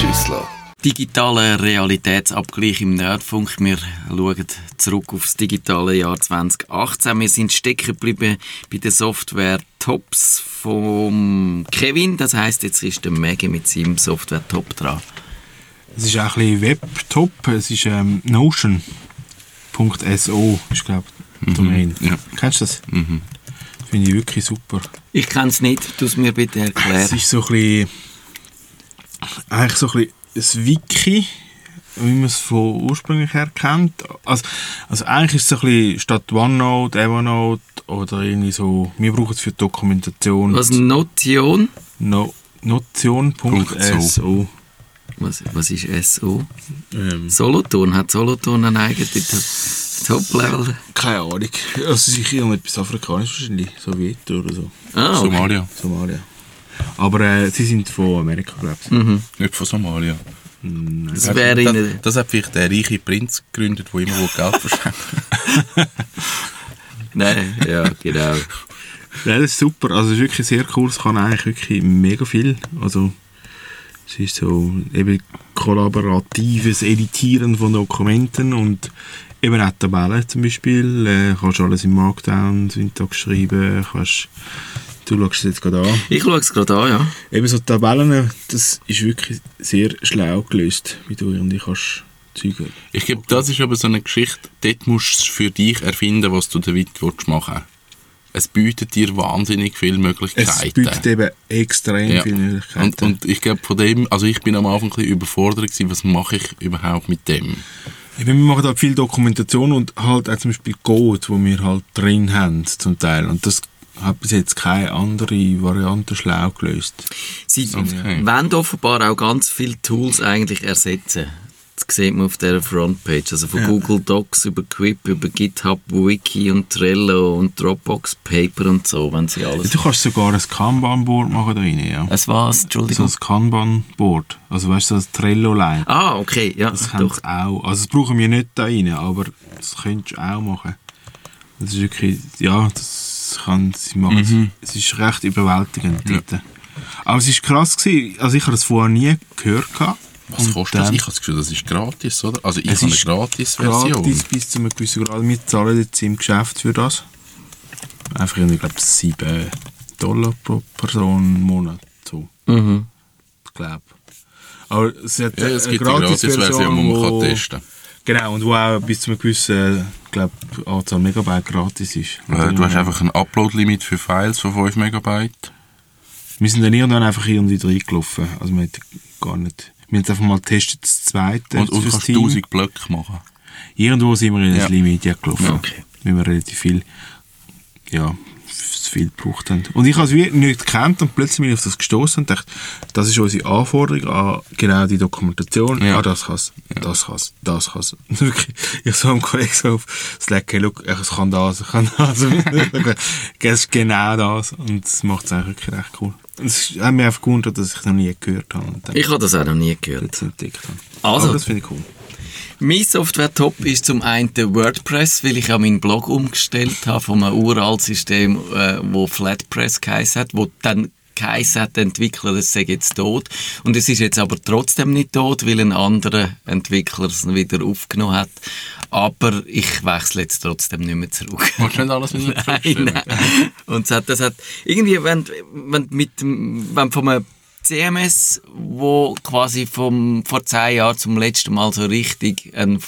Schüssler. Digitaler Realitätsabgleich im Nerdfunk. Wir schauen zurück aufs digitale Jahr 2018. Wir sind stecken geblieben bei den Software Tops vom Kevin. Das heißt, jetzt ist der Maggie mit seinem Software Top dran. Es ist auch ein bisschen Web-Top. Es ist ähm, Notion.so, ist glaube ich die Domain. ja. Kennst du das? Mhm. Finde ich wirklich super. Ich kann es nicht. Du es mir bitte Es erklären. ist so ein bisschen, eigentlich so ein bisschen ein Wiki, wie man es von ursprünglich her kennt. Also, also eigentlich ist es so ein bisschen statt OneNote, Evernote oder irgendwie so, wir brauchen es für die Dokumentation Was Notion? no, Notion.so. Was, was ist SO? Ähm, Solothurn. Hat Solothurn einen eigenen Top-Level? keine Ahnung. Also sicher irgendetwas Afrikanisches wahrscheinlich, Sowjet oder so. Ah, okay. Somalia. Somalia. Aber äh, sie sind von Amerika, glaube ich. Mhm. Nicht von Somalia. Das wäre das, das hat vielleicht der reiche Prinz gegründet, der immer Geld verschenkt. Nein, ja, genau. Ja, das ist super. Also es ist wirklich sehr cool. Es kann eigentlich wirklich mega viel. Also es ist so eben kollaboratives Editieren von Dokumenten und eben auch Tabellen zum Beispiel. Äh, kannst alles im Markdown Syntax schreiben. Kannst, du schaust es jetzt gerade an. Ich schaue es gerade an, ja. Eben so Tabellen, das ist wirklich sehr schlau gelöst, wie du irgendwie kannst Zeug Ich glaube, das ist aber so eine Geschichte, dort musst du für dich erfinden, was du damit willst machen willst. Es bietet dir wahnsinnig viele Es Möglichkeiten. bietet eben extrem Ja. viele Möglichkeiten. Und, und ich glaube, von dem, also ich bin am Anfang ein bisschen überfordert gewesen, was mache ich überhaupt mit dem? Eben, wir machen halt viel Dokumentation und halt auch zum Beispiel Code, wo wir halt drin haben, zum Teil. Und das hat bis jetzt keine andere Variante schlau gelöst. Sie Okay. wollen offenbar auch ganz viele Tools eigentlich ersetzen. Das sieht man auf der Frontpage. Also von Ja. Google Docs über Quip, über GitHub, Wiki und Trello und Dropbox Paper und so, wenn sie alles... Du kannst sogar ein Kanban-Board machen da rein, ja. Es war's, So Entschuldigung. ein Kanban-Board. Also weißt du, so ein Trello-Line. Ah, okay, ja, Das sie auch. Also das brauchen wir nicht da rein, aber das könntest du auch machen. Das ist wirklich, ja, das kann sie machen. Es ist recht überwältigend dort. Aber es ist krass gewesen, also ich habe das vorher nie gehört gehabt. Was Und kostet das? Ich habe das Gefühl, das ist gratis, oder? Also ich Es habe eine Gratis-Version. Gratis bis zu einem gewissen Grad. Wir zahlen jetzt im Geschäft für das. Einfach, ich glaube, 7 Dollar pro Person im Monat. So, Mhm. ich glaube. Aber es hat Ja, es eine gibt eine Gratis-Version, die man wo- kann testen Genau, und wo auch bis zu einem gewissen glaub, Anzahl Megabyte gratis ist. Äh, du hast einfach ein Upload-Limit für Files von 5 Megabyte. Wir sind dann irgendwann einfach irgendwie reingelaufen. Also wir hätten gar nicht... Wir haben es einfach mal getestet, das zweite Und, und kannst Team. 1000 Blöcke machen. Irgendwo sind wir in Ja. das Limit ja gelaufen. Ja. Okay. Wir relativ viel, ja, viel gebraucht haben. Und ich habe es wie nicht gekannt und plötzlich bin ich auf das gestoßen und dachte, das ist unsere Anforderung an genau die Dokumentation. Ja. Ah, das kann es, das kann das kann. Wirklich, ich so einem Kollegen so auf Slack, hey, look, es kann das, es kann das. es ist genau das. Und das macht es eigentlich recht cool. Es hat mich einfach gewundert, dass ich es noch nie gehört habe Ich habe das auch noch nie gehört. jetzt entdeckt habe. Also. Aber das finde ich cool. Mein Software-Top ist zum einen WordPress, weil ich ja meinen Blog umgestellt habe von einem uralten System, äh, wo Flatpress geheißen hat, wo dann geheißen hat, der Entwickler, das sei jetzt tot. Und es ist jetzt aber trotzdem nicht tot, weil ein anderer Entwickler es wieder aufgenommen hat. Aber ich wechsle jetzt trotzdem nicht mehr zurück. Willst du nicht alles wieder Nein, nein. Und es hat, das hat, irgendwie, wenn, wenn mit wenn von einem CMS, wo quasi vom, vor zehn Jahren zum letzten Mal so richtig einen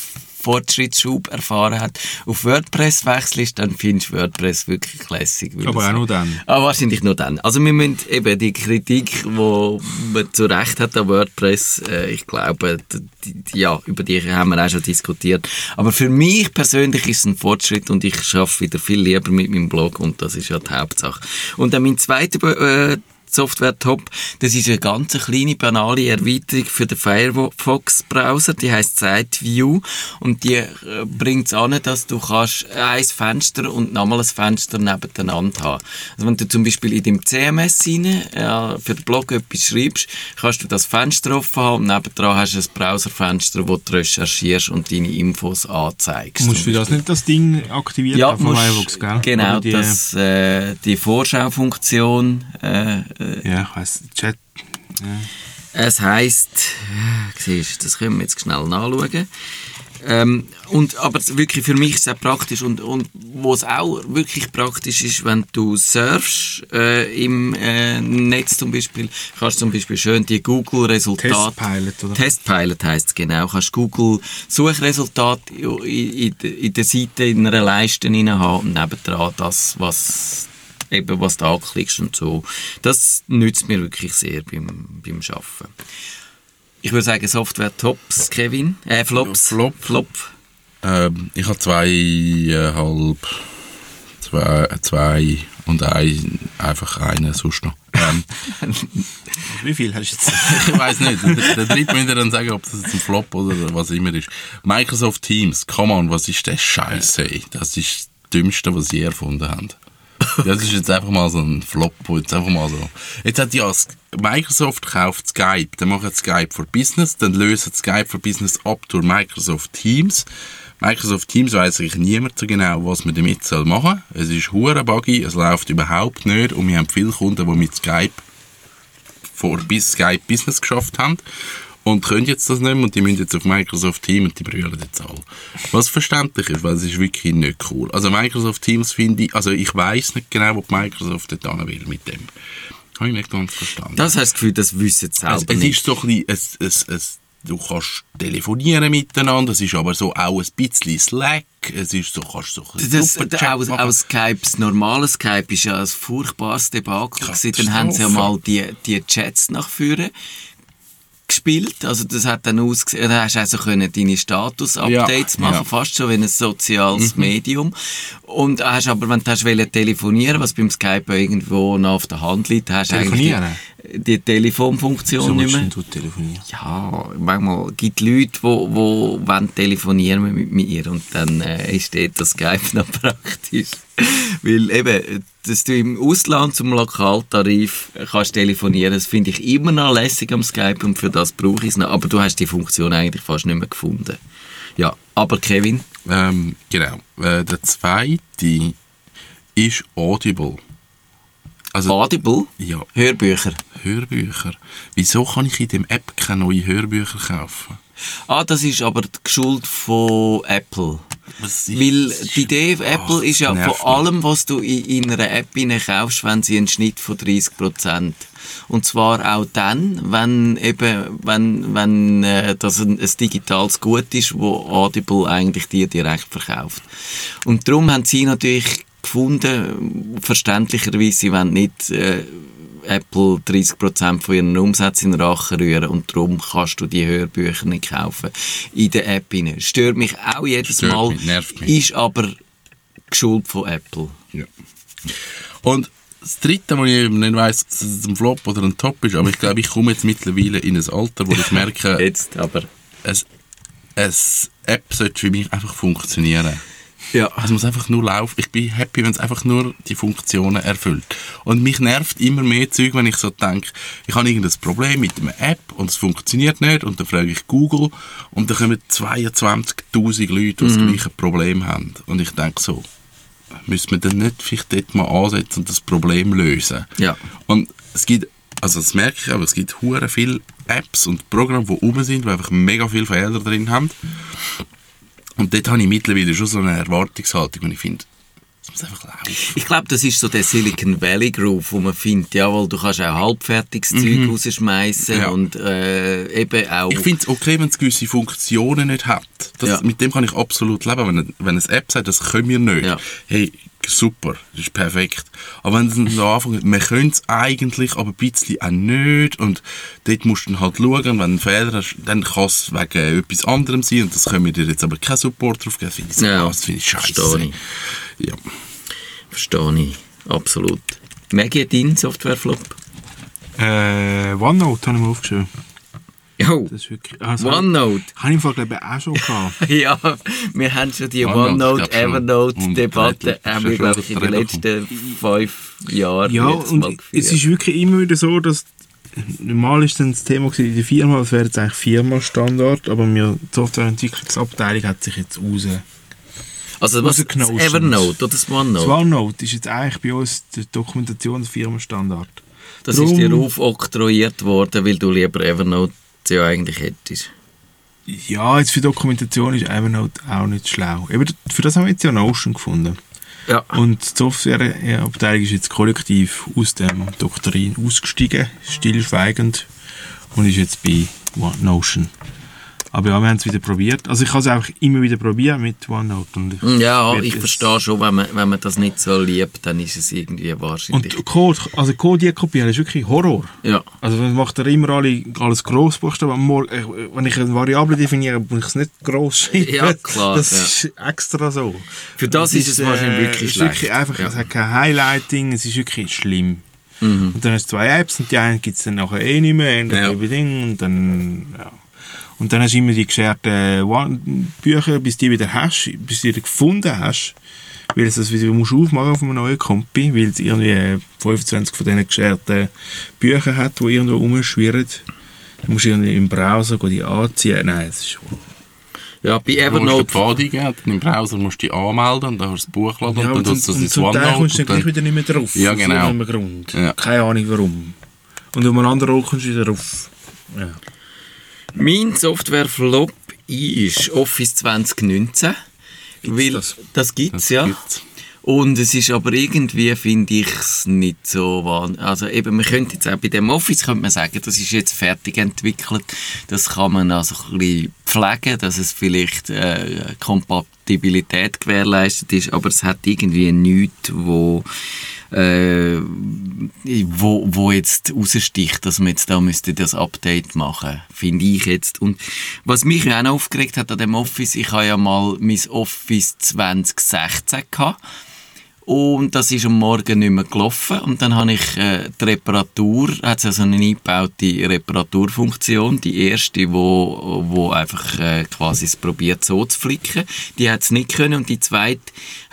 Fortschrittsschub erfahren hat, auf WordPress wechselst, dann findest du WordPress wirklich weil Aber auch nur dann. Ah, wahrscheinlich nur dann. Also wir müssen eben die Kritik, die man zu Recht hat an WordPress, äh, ich glaube, die, die, ja, über die haben wir auch schon diskutiert. Aber für mich persönlich ist es ein Fortschritt und ich schaffe wieder viel lieber mit meinem Blog und das ist ja die Hauptsache. Und dann mein zweiter äh, Software Top, das ist eine ganz kleine, banale Erweiterung für den Firefox-Browser, die heißt SideView und die äh, bringt es an, dass du kannst ein Fenster und nochmal ein Fenster nebeneinander haben. Also wenn du zum Beispiel in deinem CMS rein, äh, für den Blog etwas schreibst, kannst du das Fenster offen haben und nebendran hast du ein Browserfenster, wo du recherchierst und deine Infos anzeigst. Musst du das nicht das Ding aktiviert ja, von musst, Firefox, gell? genau, die, das, äh, die Vorschaufunktion, äh, Ja, ich weiss, Chat. Ja. Es heisst, äh, siehst, das können wir jetzt schnell nachschauen. Ähm, und, aber wirklich für mich ist es auch praktisch und, und wo es auch wirklich praktisch ist, wenn du surfst äh, im äh, Netz zum Beispiel, kannst du zum Beispiel schön die Google-Resultate... Testpilot, oder? Testpilot heisst es genau. Kannst Google Suchresultate in, in, in der Seite in einer Leiste rein haben und nebendran das, was eben was du anklickst und so. Das nützt mir wirklich sehr beim, beim Arbeiten. Ich würde sagen Software Tops, Kevin. Äh, Flops. Flop. Flop. Ähm, ich habe zweieinhalb, zwei, zwei und ein, einfach einen sonst noch. Ähm, Wie viel hast du jetzt? ich weiß nicht. Der, dritte müsst ihr dann sagen, ob das jetzt ein Flop oder was immer ist. Microsoft Teams, come on, was ist der Scheiß, ey? Das ist das Dümmste, was sie erfunden haben. Das ist jetzt einfach mal so ein Flop, jetzt einfach mal so. Jetzt hat ja Microsoft kauft Skype, dann macht Skype for Business, dann löst Skype for Business ab durch Microsoft Teams. Microsoft Teams weiß eigentlich niemand so genau, was man damit soll machen. Es ist hure buggy, es läuft überhaupt nicht und wir haben viele Kunden, die mit Skype vor bis Skype Business geschafft haben und können jetzt das nicht mehr und die müssen jetzt auf Microsoft Teams und die brüllen jetzt alle. Was verständlich ist, weil es ist wirklich nicht cool. Also Microsoft Teams finde ich, also ich weiß nicht genau, wo Microsoft dort will mit dem. Habe ich nicht ganz verstanden. Das hast du das Gefühl, das wissen sie selber Also, es nicht. ist so ein bisschen, es, es, es, du kannst telefonieren miteinander, es ist aber so auch ein bisschen Slack, es ist so, kannst so ein bisschen Das, auch, machen. auch Skype, das normale Skype ist ja ein furchtbares Debakel gewesen. Dann haben sie ja mal die, die Chats nach vorne gespielt. Also das hat dann ausgesehen, da hast du also können deine Status-Updates Ja, machen, ja. Mhm. fast schon wie ein soziales Medium. Und hast aber, wenn du hast telefonieren, was beim Skype irgendwo noch auf der Hand liegt, hast du eigentlich Telefonieren? Die, Telefonfunktion So nicht mehr. du telefonieren? Ja, manchmal gibt es Leute, die wo, wo wollen telefonieren mit mir und dann äh, ist dort das Skype noch praktisch. Weil eben, dass du im Ausland zum Lokaltarif kannst telefonieren, das finde ich immer noch lässig am Skype und für das brauche ich es noch. Aber du hast die Funktion eigentlich fast nicht mehr gefunden. Ja, aber Kevin, Ähm, genau. Äh, der zweite ist Audible. Also, Audible, ja, Hörbücher. Hörbücher. Wieso kann ich in dem App keine neuen Hörbücher kaufen? Ah, das ist aber die Schuld von Apple. Was ist Weil die Idee von Apple Ach, ist ja von allem, was du in, in einer App kaufst, wenn sie einen Schnitt von 30%. Und zwar auch dann, wenn eben, wenn, wenn äh, das ein, ein digitales Gut ist, wo Audible eigentlich dir direkt verkauft. Und darum haben sie natürlich gefunden, verständlicherweise, wollen nicht äh, Apple 30% von ihren Umsätzen in den Rachen rühren und darum kannst du die Hörbücher nicht kaufen in der App hinein. Stört mich auch jedes Stört Mal, mich, nervt mich. ist aber Schuld von Apple. Ja. Und das dritte, wo ich nicht weiss, ob es ein Flop oder ein Top ist, aber ich glaube, ich komme jetzt mittlerweile in ein Alter, wo ich merke, Jetzt aber. eine, eine App sollte für mich einfach funktionieren. Ja. Es muss einfach nur laufen. Ich bin happy, wenn es einfach nur die Funktionen erfüllt. Und mich nervt immer mehr Zeug, wenn ich so denke, ich habe irgendein Problem mit einer App und es funktioniert nicht und dann frage ich Google und dann kommen 22'000 Leute, die das gleiche Problem haben. Und ich denke so, müssen wir dann nicht vielleicht dort mal ansetzen und das Problem lösen? Ja. Und es gibt, also das merke ich aber, es gibt hure viele Apps und Programme, die oben sind, die einfach mega viele Fehler drin haben. Und dort habe ich mittlerweile schon so eine Erwartungshaltung, und ich finde, es muss einfach laufen. Ich glaube, das ist so der Silicon Valley Groove, wo man findet, jawohl, du kannst auch halbfertiges Zeug rausschmeißen Ja. und äh, eben auch... Ich finde es okay, wenn es gewisse Funktionen nicht hat. Das, Ja. Mit dem kann ich absolut leben. Wenn, eine- wenn eine App sagt, das können wir nicht. Ja. Hey, super, das ist perfekt. Aber wenn es dann so anfängt, wir können es eigentlich, aber ein bisschen auch nicht. Und dort musst du dann halt schauen, wenn du einen Fehler hast, dann kann es wegen etwas anderem sein. Und das können wir dir jetzt aber keinen Support drauf geben. Das finde ich, so Ja, krass, das finde ich scheiße. verstehe ich. Ja. Verstehe ich, absolut. Maggie, dein Softwareflop? Äh, OneNote habe ich mir aufgeschrieben. Jo, Das ist wirklich... Also, OneNote. Habe ich im Fall, glaube ich, auch schon gehabt. Ja, wir haben schon die OneNote, OneNote. Evernote-Debatte haben wir, glaube ich, in den letzten fünf Jahren Ja, jetzt mal und es ist wirklich immer wieder so, dass normal ist dann das Thema in der Firma, das wäre jetzt eigentlich Firma-Standard, aber wir, die Softwareentwicklungsabteilung hat sich jetzt raus... Also was, das. Evernote oder das Das OneNote? OneNote ist jetzt eigentlich bei uns die Dokumentation des Firmenstandard. Das Drum- ist dir aufoktroyiert worden, weil du lieber Evernote ja eigentlich hättest. Ja, jetzt für Dokumentation ist Evernote auch nicht schlau. Eben, für das haben wir jetzt ja Notion gefunden. Ja. Und die Softwareabteilung ist jetzt kollektiv aus dem Doktrin ausgestiegen, stillschweigend, und ist jetzt bei Notion. Aber ja, wir haben es wieder probiert. Also ich kann es einfach immer wieder probieren mit OneNote. Und ich Ja, ich verstehe schon, wenn man, wenn man das nicht so liebt, dann ist es irgendwie wahrscheinlich. Und Code, also Code kopieren ist wirklich Horror. ja. Also man macht er immer alle, alles Grossbuchstaben. Äh, Wenn ich eine Variable definiere, muss ich es nicht gross schreiben. Ja, klar, Das ja. ist extra so. Für das ist es wahrscheinlich wirklich äh, es ist schlecht. Wirklich einfach, Ja. Es hat kein Highlighting, es ist wirklich schlimm. Mhm. Und dann hast du zwei Apps und die eine gibt es dann nachher eh nicht mehr, ja. Ding und dann, ja. Und dann hast du immer die gescherten One- Bücher, bis die wieder hast, bis du die wieder gefunden hast. Weil du das wieder musst aufmachen auf einem neuen Kompi, weil es irgendwie 25 von diesen gescherten Büchern hat, die irgendwo rumschwirren. Dann musst du irgendwie im Browser die anziehen. Nein, das ist ja, bei Du musst Evernote. Eingeben, dann im Browser musst du dich anmelden und dann hast du das Buch laden Ja, und und, dann tust du das und ins zum Teil OneNote. kommst du dann gleich wieder nicht mehr drauf. Ja, aus genau. irgendeinem Grund. Ja. Keine Ahnung warum. Und um einen anderen Ort kommst du wieder drauf. Ja. Mein Software-Flop ist Office 2019. weil das? das gibt's Das ja. gibt's. Und es ist aber irgendwie, finde ich es nicht so wahnsinnig. Also eben, man könnte jetzt auch bei dem Office, könnte man sagen, das ist jetzt fertig entwickelt. Das kann man also ein bisschen pflegen, dass es vielleicht äh, Kompatibilität gewährleistet ist, aber es hat irgendwie nichts, wo äh, wo, wo jetzt raussticht, dass man jetzt da müsste das Update machen, finde ich jetzt. Und was mich auch noch aufgeregt hat an dem Office, ich habe ja mal mein Office 2016 gehabt. Und das ist am Morgen nicht mehr gelaufen. Und dann habe ich äh, die Reparatur, hat es also eine eingebaute Reparaturfunktion, die erste, wo, wo einfach äh, quasi es probiert so zu flicken. Die hat es nicht können. Und die zweite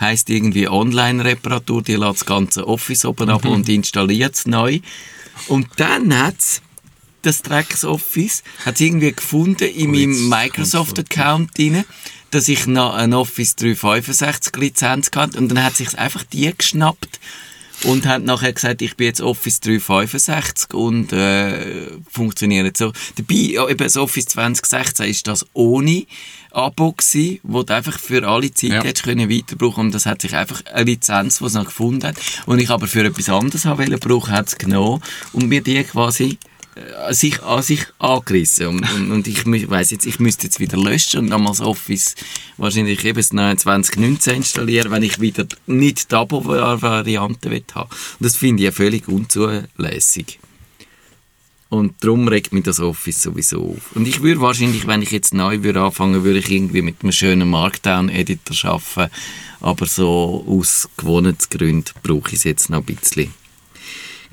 heisst irgendwie Online-Reparatur, die lässt das ganze Office oben ab und installiert es neu. Und dann hat es das Drecks Office hat irgendwie gefunden in meinem Microsoft-Account drin, dass ich noch eine Office 365 Lizenz hatte und dann hat sich einfach die geschnappt und hat nachher gesagt, ich bin jetzt Office 365 und äh, funktioniert so. Dabei, eben das Office 2016 ist das ohne Abo gsi, wo du einfach für alle Zeit Ja. hättest können weiterbrauchen und das hat sich einfach eine Lizenz, die es noch gefunden hat und ich aber für etwas anderes haben wollen brauchen, hat es genommen und mir die quasi sich an sich angerissen und, und, und ich weiß jetzt, ich müsste jetzt wieder löschen und nochmals Office wahrscheinlich eben das neue 2019 installieren, wenn ich wieder nicht die Abo-Variante will haben. Das finde ich ja völlig unzulässig. Und darum regt mich das Office sowieso auf. Und ich würde wahrscheinlich, wenn ich jetzt neu würde anfangen, würde ich irgendwie mit einem schönen Markdown-Editor arbeiten. Aber so aus Gewohnheitsgründen brauche ich es jetzt noch ein bisschen.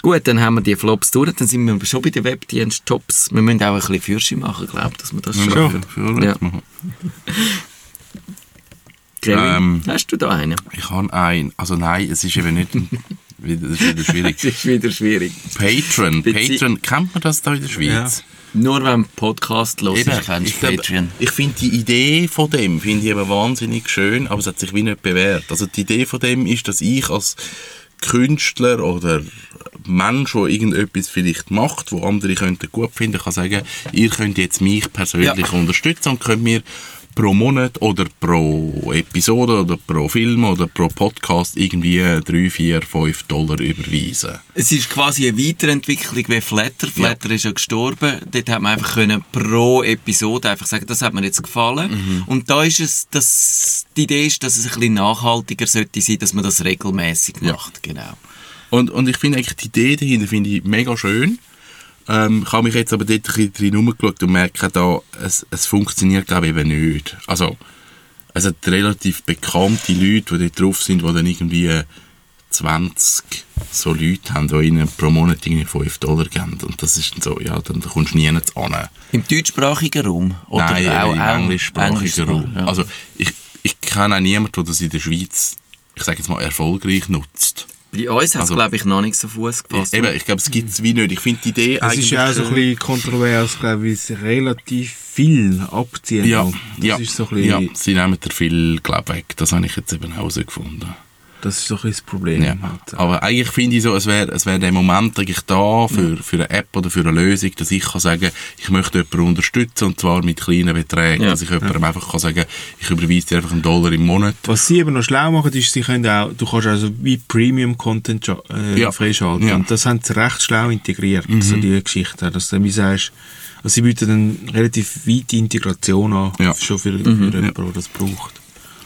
Gut, dann haben wir die Flops durch, dann sind wir schon bei den Webdienst-Tops. Wir müssen auch ein bisschen Fürsche machen, glaube ich, dass wir das Ja, schaffen. für- für- Ja. Kevin, Ähm, hast du da einen? Ich habe einen. Also nein, es ist eben nicht... wieder- Das ist wieder schwierig. Das ist wieder schwierig. Patreon. Bezie- Patreon, kennt man das da in der Schweiz? Nur wenn Podcast hörst, Eben, kennst ich du glaub, Patreon. Ich finde die Idee von dem finde ich eben wahnsinnig schön, aber es hat sich wie nicht bewährt. Also die Idee von dem ist, dass ich als Künstler oder Mensch, der irgendetwas vielleicht macht, wo andere könnten gut finden, kann sagen, ihr könnt jetzt mich persönlich Ja. unterstützen und könnt mir pro Monat oder pro Episode oder pro Film oder pro Podcast irgendwie 3, 4, 5 Dollar überweisen. Es ist quasi eine Weiterentwicklung wie Flatter. Flatter ist ja gestorben. Dort hat man einfach können pro Episode einfach sagen, das hat mir jetzt gefallen. Mhm. Und da ist es, dass die Idee ist, dass es ein bisschen nachhaltiger sollte sein, dass man das regelmäßig Ja. macht. Genau. Und, und ich finde eigentlich die Idee dahinter finde ich mega schön. Ähm, ich habe mich jetzt aber dort ein bisschen drin rumgeschaut und merke da, es, es funktioniert glaube ich eben nicht. Also, es hat relativ bekannte Leute, die dort drauf sind, die dann irgendwie 20 so Leute haben, die ihnen pro Monat irgendwie 5 Dollar geben. Und das ist dann so, ja, dann kommst du nie an. Im deutschsprachigen Raum? Oder Nein, auch, im auch englischsprachigen englischsprachigen, Raum. ja. Also, ich, ich kenne auch niemanden, der das in der Schweiz, ich sage jetzt mal, erfolgreich nutzt. Bei uns hat es, also- glaube ich, noch nicht so Fuß gefasst. Eben, ich glaube, es gibt es wie nicht. Ich finde die Idee Es eigentlich... ist ja auch so ein bisschen kontrovers, glaube ich, weil es relativ viel abziehen Ja, kann. Das ja, ist so ein bisschen... ja, sie nehmen dir viel glaub, weg. Das habe ich jetzt eben herausgefunden. Das ist so ein Problem. Ja. halt. Aber eigentlich finde ich so, es wäre es wär der Moment eigentlich da für, für eine App oder für eine Lösung, dass ich kann sagen, ich möchte jemanden unterstützen und zwar mit kleinen Beträgen. Ja. Dass ich jemandem einfach kann sagen, ich überweise dir einfach einen Dollar im Monat. Was sie eben noch schlau machen, ist, sie können auch, du kannst also wie Premium-Content äh, Ja. freischalten. Ja. Und das haben sie recht schlau integriert, so die Geschichte. Dass du wie sagst, also sie bieten eine relativ weite Integration an, Ja. schon für, für jemanden, der das braucht.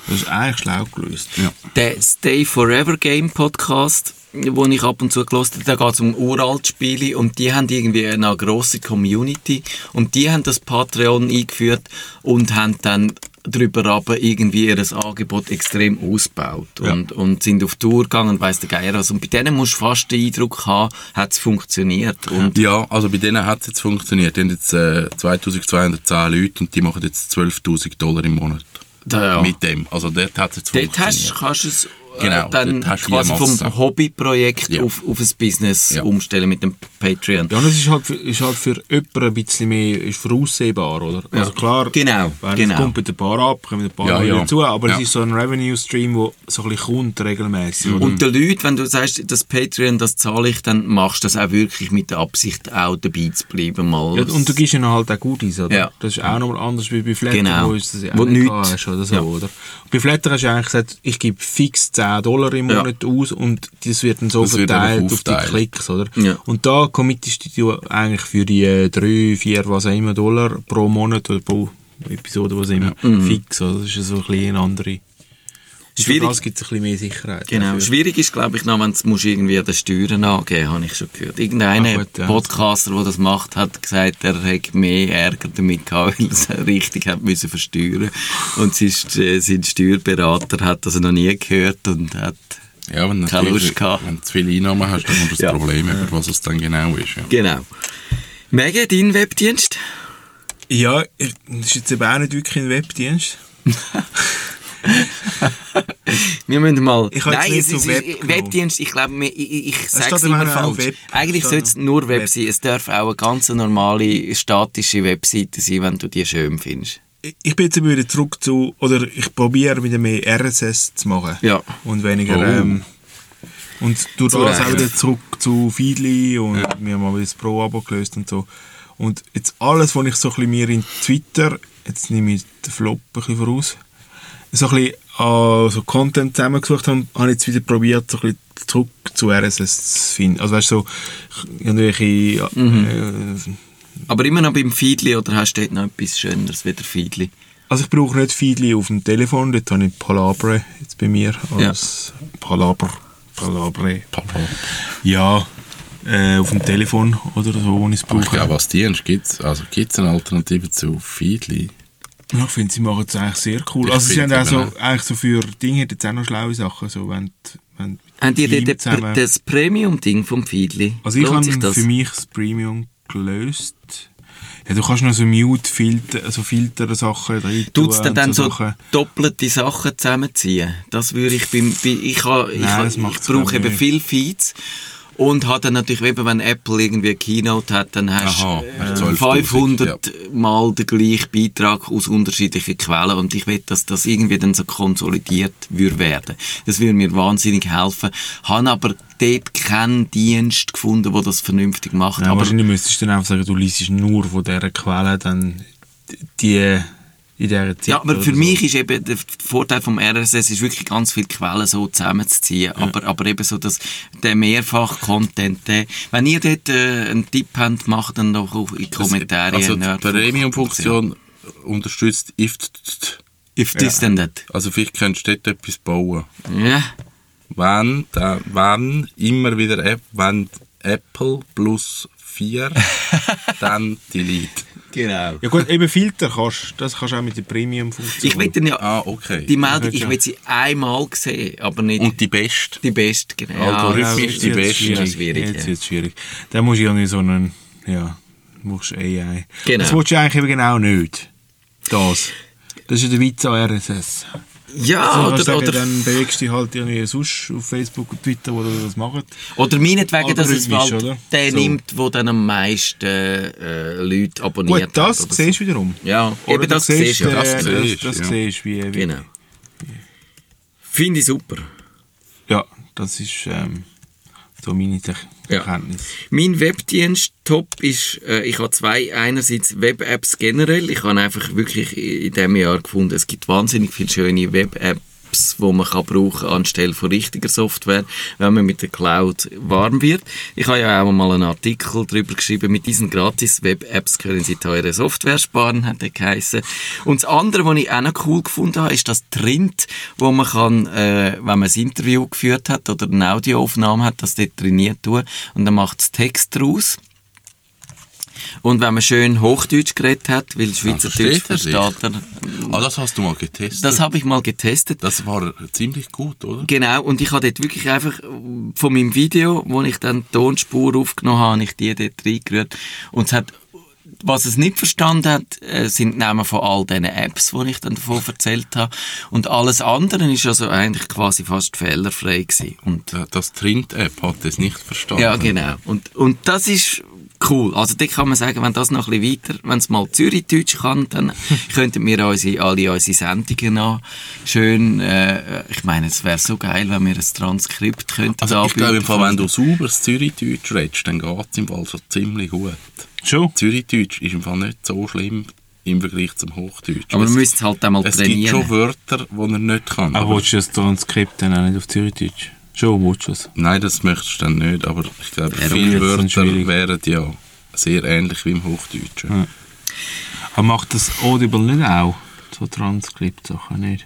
Das ist eigentlich schlau gelöst. Ja. Der Stay Forever Game Podcast, wo ich ab und zu gelesen habe, da geht es um Uralt-Spiele und die haben irgendwie eine grosse Community und die haben das Patreon eingeführt und haben dann darüber aber irgendwie ihr Angebot extrem ausgebaut Ja. und, und sind auf Tour gegangen und weiss der Geier was. Und bei denen musst du fast den Eindruck haben, hat es funktioniert. Und Ja, also bei denen hat es jetzt funktioniert. Die haben jetzt äh, 2210 Leute und die machen jetzt 12'000 Dollar im Monat. Da, ja. Mit dem. Also dort hat es jetzt Dort funktioniert. hast, kannst du es Genau, dann hast du quasi die vom. Hobbyprojekt Ja. auf, auf ein Business Ja. umstellen mit dem Patreon. Ja, und es ist halt, für, ist halt für jemanden ein bisschen mehr ist voraussehbar, oder? Also klar, Genau, wenn genau. es kommt mit ein paar ab, kommen ein paar Ja, ja. dazu, aber Ja. es ist so ein Revenue-Stream, der so ein bisschen kommt regelmäßig. oder? Und den Leuten, wenn du sagst, das Patreon, das zahle ich, dann machst du das auch wirklich mit der Absicht, auch dabei zu bleiben. Mal. Ja, und du gibst ihnen halt auch Goodies, oder? Ja. Das ist auch nochmal anders wie bei Flatter, Genau. wo ist das ja Wo auch nicht nichts- hast oder so, Ja. oder? Bei Flatter hast du eigentlich gesagt, ich gebe fix 10 Dollar im Ja. Monat aus und das wird dann so Das verteilt auf die. Klicks, oder? Ja. Und da committest du eigentlich für die äh, 3, 4, was auch immer Dollar pro Monat oder pro Episode, was auch immer, fix, oder? Das ist so ein bisschen eine andere... Schwierig. Für das gibt es ein bisschen mehr Sicherheit. Genau. dafür. Schwierig ist, glaube ich, noch, wenn du irgendwie den Steuern angeben, habe ich schon gehört. Irgendeiner Ah, gut, ja. Podcaster, der das macht, hat gesagt, er hätte mehr Ärger damit gehabt, weil er es richtig hat müssen versteuern. Und sein, äh, sein Steuerberater hat das noch nie gehört und hat Ja, wenn Keine Lust gehabt. wenn du zu viele Einnahmen hast, dann hast du das Ja. Problem, über was es dann genau ist. Ja. Genau. Megan, dein Webdienst? Ja, ich- das ist jetzt eben auch nicht wirklich ein Webdienst. Wir müssen mal. Ich Nein, es ist Web ist-. Webdienst, ich glaube, ich, ich, sage es immer falsch. Web. Eigentlich sollte es nur Web Web. sein. Es darf auch eine ganz normale, statische Webseite sein, wenn du die schön findest. Ich- bin jetzt wieder zurück zu, oder ich probiere wieder mehr RSS zu machen. Ja. Und weniger, Oh. ähm, und du das auch wieder zurück zu Feedly und wir haben mal das Pro-Abo gelöst und so. Und jetzt alles, was ich so ein bisschen mir in Twitter, jetzt nehme ich den Flop ein bisschen voraus, so ein bisschen äh, so Content zusammengesucht habe, habe ich jetzt wieder probiert, so ein bisschen zurück zu RSS zu finden. Also weißt du, so, irgendwelche, äh, Aber immer noch beim Feedly oder hast du dort noch etwas Schöneres wie der Feedly? Also ich brauche nicht Feedly auf dem Telefon, dort habe ich Palabre jetzt bei mir als Palaber, Palabre. Ja, äh, auf dem Telefon oder so, wo ich es Aber ich brauche. glaube, als Dienst gibt es also gibt's eine Alternative zu Feedly. Ja, ich finde, sie machen es eigentlich sehr cool. Ich also sie haben auch so, eigentlich so für Dinge jetzt auch noch schlaue Sachen, so wenn, wenn Haben die Team das, Premium-Ding vom Feedly? Also ich habe für mich das Premium gelöst. Ja, du kannst noch so Mute-Filter, also Filter-Sachen rein Tut es dann so Sachen. doppelte Sachen zusammenziehen? Das würde ich beim, bei, ich, ha, ich, Nein, ha, ich brauche eben nicht. viel Feeds und habe dann natürlich, eben, wenn Apple irgendwie eine Keynote hat, dann hast Aha, äh, 12'000, 500 Mal den gleichen Beitrag aus unterschiedlichen Quellen und ich will, dass das irgendwie dann so konsolidiert würde werden. Das würde mir wahnsinnig helfen. Habe aber dort keinen Dienst gefunden, der das vernünftig macht. Ja, aber wahrscheinlich müsstest du dann einfach sagen, du liest nur von dieser Quelle dann die in dieser Zeit. Ja, aber für so. mich ist eben der Vorteil vom RSS ist wirklich ganz viele Quellen so zusammenzuziehen. Aber, aber eben so, dass der Mehrfach-Content, der, wenn ihr dort äh, einen Tipp habt, macht dann doch auch in die Kommentare. Also die Premium-Funktion unterstützt if If this then that. Also vielleicht könntest du dort etwas bauen. Ja. Wenn, da, wenn immer wieder App, wenn Apple plus 4, dann Delete. Genau. Ja gut, eben Filter kannst das kannst du auch mit der Premium-Funktion. Ich will dann ja, Ah, okay. die Meldung, ich ja. will sie einmal sehen, aber nicht Und die beste. die beste. Genau. Algorithmisch das die ist beste. schwierig. schwierig Jetzt ja. wird es schwierig. Dann musst du ja nicht so einen, ja, musst AI. Genau. Das willst du eigentlich eben genau nicht. Das. Das ist ja der Witz an RSS. Ja, Also, oder, sagen, oder, dann bewegst du dich halt irgendwie sonst auf Facebook und Twitter, wo du das machst. oder meinetwegen, dass es halt oder? der So. nimmt, der dann am meisten äh, Leute abonniert Gut, das hat. siehst du wiederum. Ja, Oder eben das siehst du. das das, siehst, das ja. siehst wie, wie Genau. Finde ich super. Ja, das ist ähm, so meine Te- Ja. Mein Webdienst top ist, äh, ich habe zwei. Einerseits Web-Apps generell. Ich habe einfach wirklich in diesem Jahr gefunden, es gibt wahnsinnig viele schöne Web-Apps, die man kann brauchen anstelle von richtiger Software, wenn man mit der Cloud warm wird. Ich habe ja auch mal einen Artikel darüber geschrieben, mit diesen gratis Web-Apps können Sie teure Software sparen, hat er geheißen. Und das andere, was ich auch noch cool gefunden habe, ist das Trint, wo man kann, äh, wenn man ein Interview geführt hat oder eine Audioaufnahme hat, das dort trainiert tun und dann macht es Text draus. Und wenn man schön Hochdeutsch geredet hat, weil Schweizerdeutsch versteht er Ah, das hast du mal getestet. das habe ich mal getestet. das war ziemlich gut, oder? Genau, und ich habe dort wirklich einfach äh, von meinem Video, wo ich dann die Tonspur aufgenommen habe, habe ich die dort reingerührt. Und es hat, was es nicht verstanden hat, äh, sind die Namen von all diesen Apps, die ich dann davon erzählt habe. Und alles andere ist also eigentlich quasi fast fehlerfrei gewesen. Und Ja, Das Trint-App hat es nicht verstanden. ja, genau. Und, und das ist cool. Also da kann man sagen, wenn das noch ein bisschen weiter, wenn es mal Zürichdeutsch kann, dann könnten wir unsere, alle unsere Sendungen noch schön, äh, ich meine, es wäre so geil, wenn wir ein Transkript könnten Also ich glaube, im Fall, wenn du sauberes Zürichdeutsch redest, dann geht es im Fall schon ziemlich gut. Schon? Zürichdeutsch ist im Fall nicht so schlimm im Vergleich zum Hochdeutsch. Aber man müsste es halt einmal es gibt trainieren. schon Wörter, die er nicht kann. Aber aber- willst du das Transkript dann auch nicht auf Zürichdeutsch? Schon, willst du es? Nein, das möchtest du dann nicht, aber ich glaube, Ja, viele Wörter wären ja sehr ähnlich wie im Hochdeutschen. Aber macht das Audible nicht auch? So Transkript-Sachen nicht?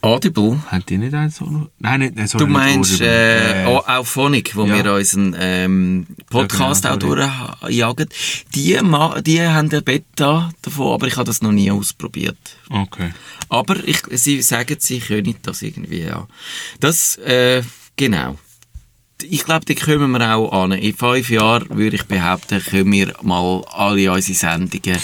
Audible? Haben die nicht eins so? Nein, nicht, nein, sorry, Du meinst äh, auch, auch Phonic, wo ja. wir unseren ähm, Podcast Ja, auch genau, durchjagen. Die, die haben eine Beta davon, aber ich habe das noch nie ausprobiert. Okay. Aber ich, sie sagen, sie können das irgendwie, ja. Das, äh, genau. Ich glaube, da kommen wir auch an. In fünf Jahren, würde ich behaupten, können wir mal alle unsere Sendungen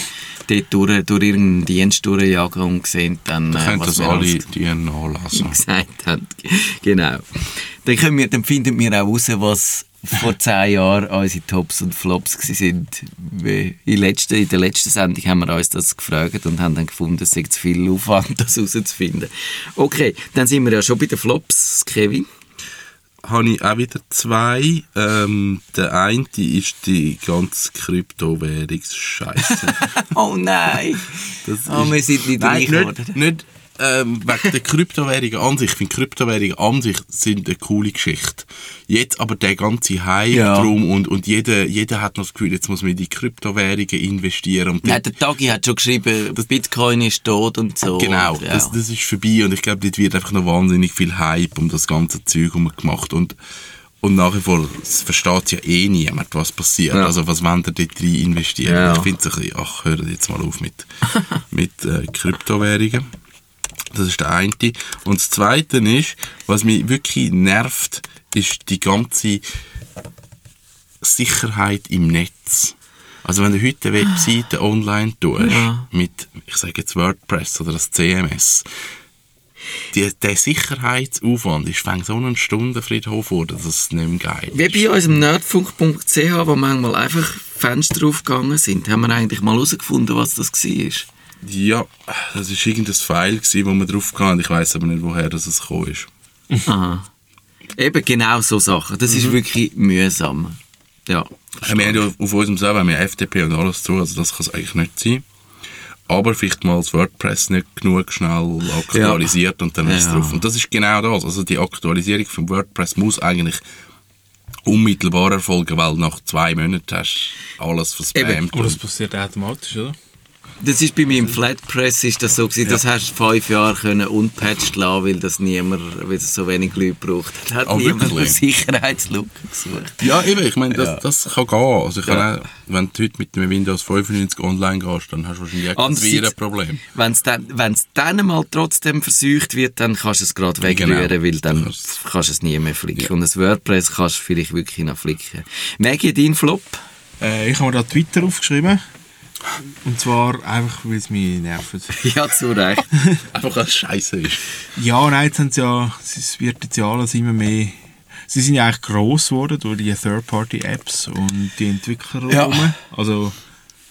dort durch, durch irgendeinen Dienst durchjagen und sehen dann, Da äh, was das wir alle alles die nachlassen. gesagt haben. Genau. Dann, können wir, dann finden wir auch raus, was vor zehn Jahren unsere Tops und Flops sind. Wie In, letzten, in der letzten Sendung haben wir uns das gefragt und haben dann gefunden, es sei zu viel Aufwand, das herauszufinden. Okay, dann sind wir ja schon bei den Flops, Kevin. Habe ich auch wieder zwei. Ähm, der eine ist die ganze Kryptowährungsscheiße. Oh nein! Das Oh, ist- wir sind nicht Nein, reich nicht, nicht ähm, wegen der Kryptowährungen an sich. Ich finde Kryptowährungen an sich sind eine coole Geschichte. Jetzt aber der ganze Hype Ja. drum und, und jeder, jeder hat noch das Gefühl, jetzt muss man in die Kryptowährungen investieren. Und Nein, der Tagi hat schon geschrieben, Bitcoin ist tot und so. Genau, Ja. das, das ist vorbei und ich glaube, dort wird einfach noch wahnsinnig viel Hype um das ganze Zeug gemacht und, und nach wie vor es versteht ja eh niemand, was passiert. Ja. Also was wollen ihr dort rein investieren? Ja. Ich finde es ein bisschen, ach, hört jetzt mal auf mit, mit äh, Kryptowährungen. Das ist der eine. Und das zweite ist, was mich wirklich nervt, ist die ganze Sicherheit im Netz. Also wenn du heute eine Webseite online tust, mit, ich sage jetzt WordPress oder das CMS, die, der Sicherheitsaufwand ist fängt so einen Stundenfriedhof vor, dass es nicht mehr geil Wie bei unserem nerdfunk.ch, wo manchmal einfach Fenster aufgegangen sind, haben wir eigentlich mal herausgefunden, was das war. Ja, das war irgendein gewesen, wo man drauf kam. Ich weiß aber nicht, woher das es gekommen ist. Aha. Eben genau so Sachen. Das ist wirklich mühsam. Ja. Ja, wir haben ja auf unserem Server haben wir FTP und alles zu, also das kann es eigentlich nicht sein. Aber vielleicht mal das WordPress nicht genug schnell aktualisiert und dann ist es Ja. drauf. Und das ist genau das. Also die Aktualisierung von WordPress muss eigentlich unmittelbar erfolgen, weil nach zwei Monaten hast du alles verspammt. Aber das und- passiert automatisch, oder? Das ist bei meinem Flatpress ist das so gewesen, das hast du fünf Jahre können unpatched lassen, weil das niemand, weil das so wenig Leute braucht. Da hat Ah, niemand eine Sicherheitslücke gesucht. Ja, eben, ich meine, das, Ja. das kann gehen. Also ich kann auch, wenn du heute mit dem Windows 95 online gehst, dann hast du wahrscheinlich auch ein Virenproblem. Wenn es dann, wenn's dann mal trotzdem versucht wird, dann kannst du es gerade wegrühren, Genau. weil dann kannst- kannst du es nie mehr flicken. Und ein WordPress kannst du vielleicht wirklich noch flicken. Maggie, dein Flop? Äh, ich habe mir da Twitter aufgeschrieben. Und zwar einfach, weil es mich nervt. Ja, zu Recht. Einfach als Scheiße ist. Ja, nein, jetzt haben sie ja, es wird jetzt ja alles immer mehr. Sie sind ja eigentlich gross geworden durch die Third-Party-Apps und die Entwickler Ja. rum. Also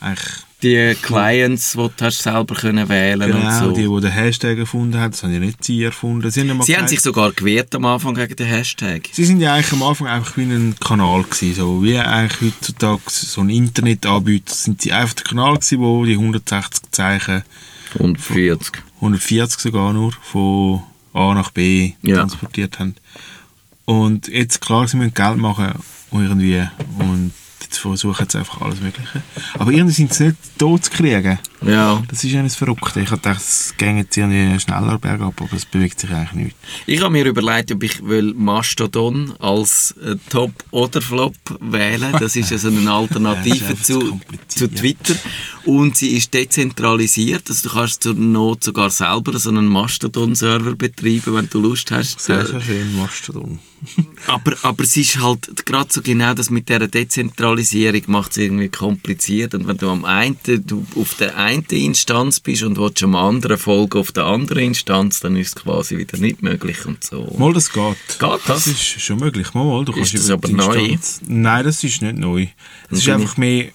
eigentlich die Clients, die du hast selber können wählen Genau, und so. die, die den Hashtag erfunden haben, das haben ja nicht sie erfunden. Sie haben, Sie haben sich sogar gewehrt am Anfang gegen den Hashtag. Sie sind ja eigentlich am Anfang einfach wie ein Kanal gewesen, so wie eigentlich heutzutage so ein Internetanbieter sind sie einfach der Kanal gewesen, wo die 160 Zeichen, 140. 140 sogar nur, von A nach B Ja. transportiert haben. Und jetzt klar, sie müssen Geld machen irgendwie und versuchen sie einfach alles Mögliche. Aber irgendwie sind sie nicht tot zu kriegen. Ja. Das ist das Verrückte. Ich dachte, es ginge jetzt schneller bergab, aber es bewegt sich eigentlich nicht. Ich habe mir überlegt, ob ich will Mastodon als äh, Top oder Flop wählen. Das ist ja so eine Alternative Ja, zu zu Twitter. Und sie ist dezentralisiert. Also du kannst zur Not sogar selber so einen Mastodon-Server betreiben, wenn du Lust hast. Sehr, sehr schön, Mastodon. Aber, aber es ist halt gerade so genau das mit dieser Dezentralisierung macht es irgendwie kompliziert. Und wenn du am einen, du auf der einen Instanz bist und willst am anderen folgen auf der anderen Instanz, dann ist es quasi wieder nicht möglich und so. Mal, das geht. Geht das? Das ist schon möglich. Mal, mal, du Ist kannst das über aber neu? Nein, das ist nicht neu. Es ist einfach mehr...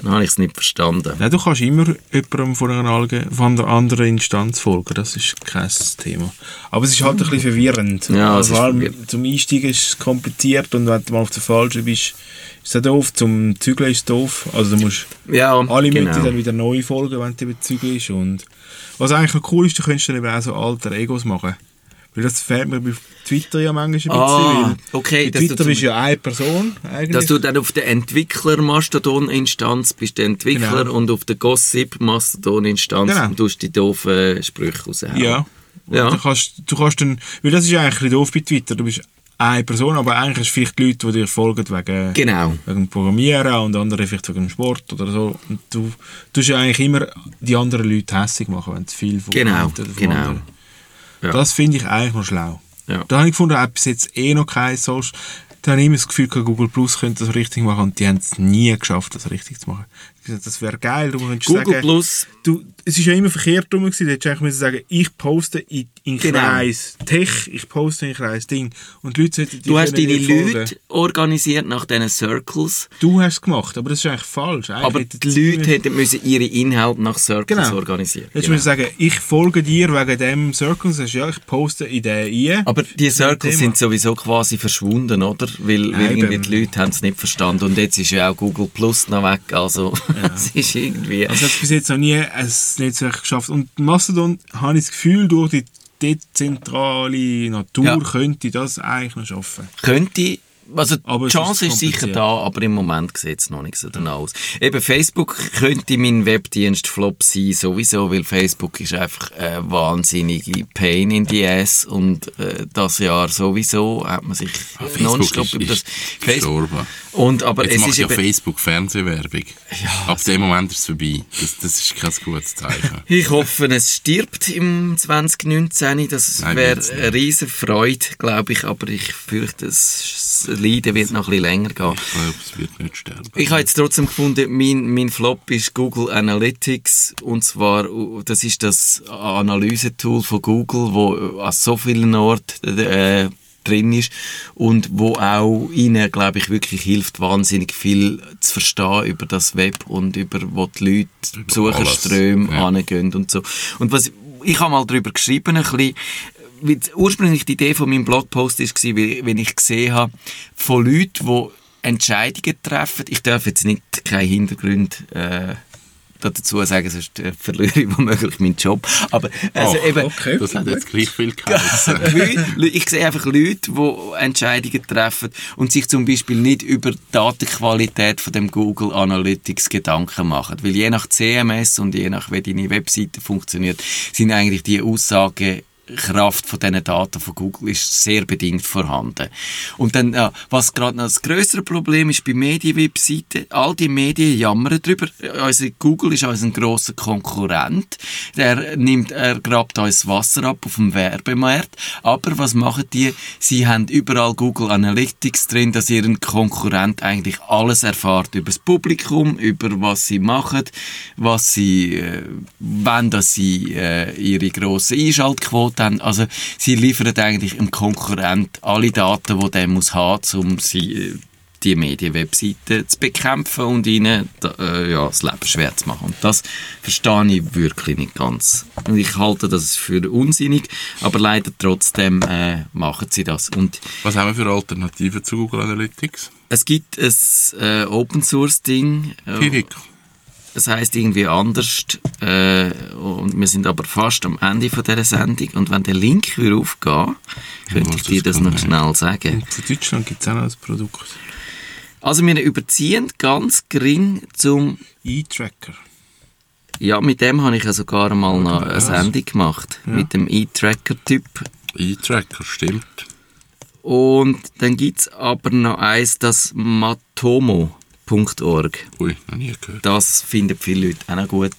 Dann habe ich es nicht verstanden. Nein, du kannst immer jemandem von einer, von einer anderen Instanz folgen. Das ist kein Thema. Aber es ist halt ein bisschen verwirrend. Ja, ist allem verwirrend. Zum Einsteigen ist es kompliziert und wenn du mal auf der falschen bist, ist es doof. Zum Zügeln ist es doof. Also du musst Ja, alle genau. müssen dann wieder neu folgen, wenn du über zügelst. Und was eigentlich noch cool ist, du könntest dann eben auch so alter Egos machen. Weil das fehlt mir bei Twitter ja manchmal ein bisschen. Ah, weil okay, Bei du Twitter bist du ja eine Person eigentlich. Dass du dann auf der Entwickler-Mastodon-Instanz bist, der Entwickler, Genau. und auf der Gossip-Mastodon-Instanz Genau. tust die doofen Sprüche raushauen. Ja. Ja. Du, kannst, du kannst dann, weil das ist ja eigentlich ein bisschen doof bei Twitter. Du bist eine Person, aber eigentlich du vielleicht die Leute, die dir folgen wegen, Genau. wegen dem Programmieren und andere vielleicht wegen dem Sport oder so. Und du tust ja eigentlich immer die anderen Leute hässlich machen, wenn es viel von Genau, von genau. anderen. Ja. Das finde ich eigentlich noch schlau. Ja. Da habe ich gefunden, hat bis jetzt eh noch kein Social. Da habe ich immer das Gefühl, gehabt, Google Plus könnte das richtig machen und die haben es nie geschafft, das richtig zu machen. Das wäre geil. Du könntest Google sagen, Plus, Du, es ist ja immer verkehrt rum gewesen. Du hättest eigentlich müssen sagen, ich poste in, in Genau. Kreis Tech, ich poste in Kreis Ding. Und die Leute sollten du hast deine folgen. Leute organisiert nach diesen Circles, Du hast es gemacht, aber das ist eigentlich falsch. Eigentlich aber die Leute hätten müssen ihre Inhalte nach Circles Genau. organisieren. Jetzt Genau. müssen sagen, ich folge dir wegen dem Circle. Sagst, ja, ich poste in den ein. Aber die Circles sind sowieso quasi verschwunden, oder? Weil, weil irgendwie die Leute haben es nicht verstanden. Und jetzt ist ja auch Google Plus noch weg. Also, es ist irgendwie... Also hat es bis jetzt noch nie ein Netzwerk geschafft. Und Mastodon habe ich das Gefühl, durch die dezentrale Natur Ja. könnte das eigentlich noch schaffen. könnte, also Aber die Chance ist ist sicher da, aber im Moment sieht es noch nicht so danach aus. Eben Facebook könnte mein Webdienst Flop sein, sowieso, weil Facebook ist einfach eine wahnsinnige Pain in the ass und äh, das Jahr sowieso hat man sich Facebook nonstop über das ist gestorben. Und aber Jetzt es macht ist ja Facebook Fernsehwerbung. Ab dem Moment ist es vorbei. Das, das ist kein gutes Zeichen. ich hoffe, es stirbt im 2019. Das wäre eine riesen Freude, glaube ich, aber ich fürchte, das Leiden wird noch ein bisschen länger gehen. Ich glaube, es wird nicht sterben. Ich habe jetzt trotzdem gefunden, mein, mein Flop ist Google Analytics. Und zwar, das ist das Analysetool von Google, wo an so vielen Orten äh, drin ist und wo auch ihnen, glaube ich, wirklich hilft, wahnsinnig viel zu verstehen über das Web und über wo die Leute Besucherströme alles, ja. angehen und so. Und was, ich habe mal darüber geschrieben, ein bisschen, wie ursprünglich die Idee von meinem Blogpost war, wenn ich gesehen habe, von Leuten, die Entscheidungen treffen. Ich darf jetzt nicht keine Hintergründe äh, dazu sagen, sonst äh, verliere ich womöglich meinen Job. Aber also Ach, eben, okay. Das hat jetzt gleich viel geheißen. Ich sehe einfach Leute, die Entscheidungen treffen und sich zum Beispiel nicht über die Datenqualität von dem Google Analytics Gedanken machen. Weil je nach CMS und je nach, wie deine Webseite funktioniert, sind eigentlich die Aussagen Kraft von diesen Daten von Google ist sehr bedingt vorhanden. Und dann, ja, was gerade noch das größere Problem ist bei Medienwebseiten, all die Medien jammern drüber. Also Google ist unser grosser Konkurrent. Der nimmt, er grabt uns Wasser ab auf dem Werbemarkt. Aber was machen die? Sie haben überall Google Analytics drin, dass ihren Konkurrent eigentlich alles erfahrt über das Publikum, über was sie machen, was sie, äh, wenn dass sie äh, ihre grosse Einschaltquote haben. Also sie liefern eigentlich dem Konkurrent alle Daten, die der muss haben, um sie äh, die Medienwebseiten zu bekämpfen und ihnen äh, ja, das Leben schwer zu machen. Und das verstehe ich wirklich nicht ganz. Und ich halte das für unsinnig, aber leider trotzdem äh, machen sie das. Und Was haben wir für Alternativen zu Google Analytics? es gibt ein äh, Open Source Ding. äh. Das heißt irgendwie anders. Äh, und wir sind aber fast am Ende von dieser Sendung. Und wenn der Link wieder aufgeht, könnte ich dir das noch man. schnell sagen. Und für Deutschland gibt es auch noch ein Produkt. Also wir überziehen ganz gering zum... E-Tracker. Ja, mit dem habe ich ja sogar mal noch eine Sendung gemacht. Mit dem E-Tracker-Typ. E-Tracker, stimmt. Und dann gibt es aber noch eins, das matomo.org. Ui, noch nie gehört. Das finden viele Leute auch noch gut.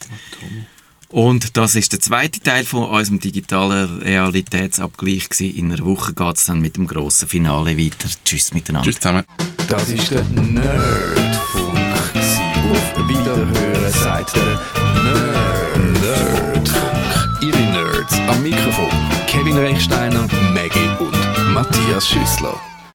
Und das ist der zweite Teil von unserem digitalen Realitätsabgleich. gewesen. In einer Woche geht es dann mit dem grossen Finale weiter. Tschüss miteinander. Tschüss zusammen. Das ist der Nerdfunk. Auf Wiederhören sagt der Nerd. Nerdfunk. Ihre Nerds am Mikrofon. Kevin Rechsteiner, Maggie und Matthias Schüssler.